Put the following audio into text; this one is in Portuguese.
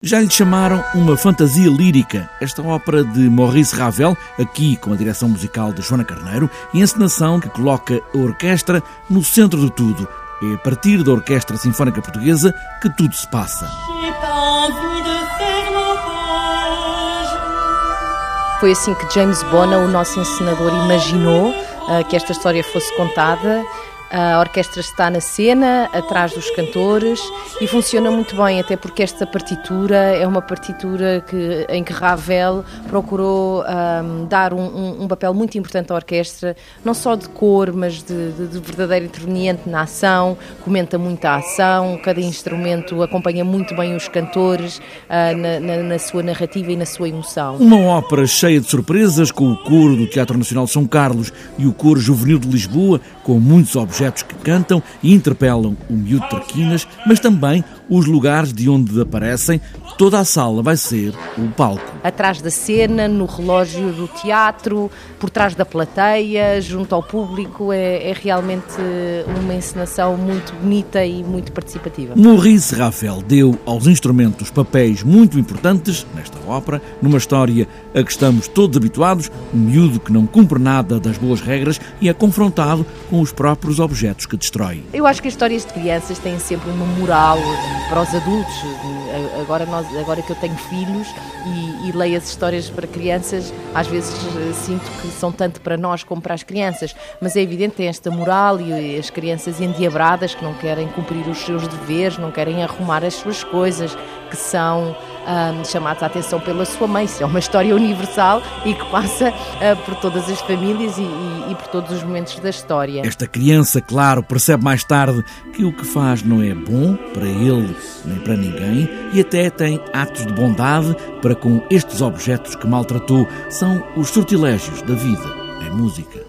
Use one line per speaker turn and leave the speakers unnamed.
Já lhe chamaram uma fantasia lírica, esta ópera de Maurice Ravel, aqui com a direção musical de Joana Carneiro, e encenação que coloca a orquestra no centro de tudo. É a partir da Orquestra Sinfónica Portuguesa que tudo se passa.
Foi assim que James Bona, o nosso encenador, imaginou uh, que esta história fosse contada a orquestra está na cena, atrás dos cantores e funciona muito bem, até porque esta partitura é uma partitura que, em que Ravel procurou um, dar um, um, papel muito importante à orquestra, não só de cor, mas de, de, de, verdadeiro interveniente na ação, comenta muito a ação, cada instrumento acompanha muito bem os cantores uh, na, na, na sua narrativa e na sua emoção.
Uma ópera cheia de surpresas, com o coro do Teatro Nacional São Carlos e o coro juvenil de Lisboa, com muitos objetos objetos que cantam e interpelam o miúdo Traquinas, mas também os lugares de onde aparecem. Toda a sala vai ser o palco.
Atrás da cena, no relógio do teatro, por trás da plateia, junto ao público, é, é realmente uma encenação muito bonita e muito participativa.
Maurice Ravel deu aos instrumentos papéis muito importantes nesta ópera, numa história a que estamos todos habituados, um miúdo que não cumpre nada das boas regras e é confrontado com os próprios objetos que destrói.
Eu acho que as histórias de crianças têm sempre uma moral para os adultos. Agora, nós, agora que eu tenho filhos e, e leio as histórias para crianças, às vezes eh, sinto que são tanto para nós como para as crianças, mas é evidente tem esta moral e as crianças endiabradas que não querem cumprir os seus deveres, não querem arrumar as suas coisas, que são um, chamados a atenção pela sua mãe. Isso é uma história universal e que passa uh, por todas as famílias e, e, e, por todos os momentos da história.
Esta criança, claro, percebe mais tarde que o que faz não é bom para ele nem para ninguém e até tem atos de bondade para com estes objetos que maltratou. São os sortilégios da vida em música.